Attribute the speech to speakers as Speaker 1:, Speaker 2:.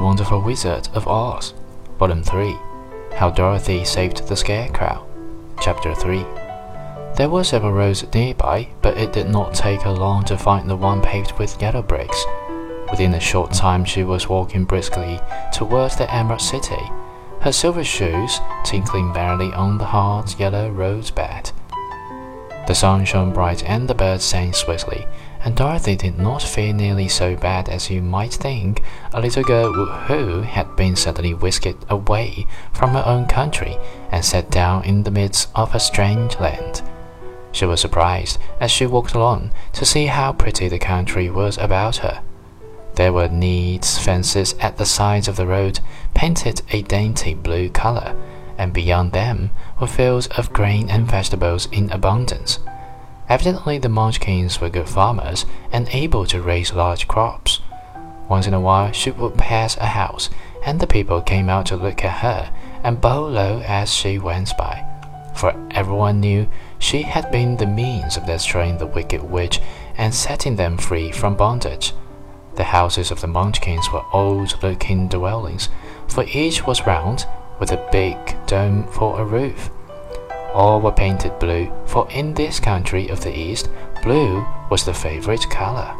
Speaker 1: Wonderful Wizard of Oz, Volume 3 How Dorothy Saved the Scarecrow, Chapter 3 There were several roads nearby, but it did not take her long to find the one paved with yellow bricks. Within a short time, she was walking briskly towards the Emerald City, her silver shoes tinkling merrily on the hard yellow road-bed. The sun shone bright and the birds sang sweetly, and Dorothy did not feel nearly so bad as you might think a little girl who had been suddenly whisked away from her own country and set down in the midst of a strange land. She was surprised as she walked along to see how pretty the country was about her. There were neat fences at the sides of the road, painted a dainty blue color, and beyond them were fields of grain and vegetables in abundance. Evidently, the Munchkins were good farmers and able to raise large crops. Once in a while, she would pass a house, and the people came out to look at her and bow low as she went by, for everyone knew she had been the means of destroying the wicked witch and setting them free from bondage. The houses of the Munchkins were old looking dwellings, for each was round, with a big dome for a roof. All were painted blue, for in this country of the East, blue was the favorite color.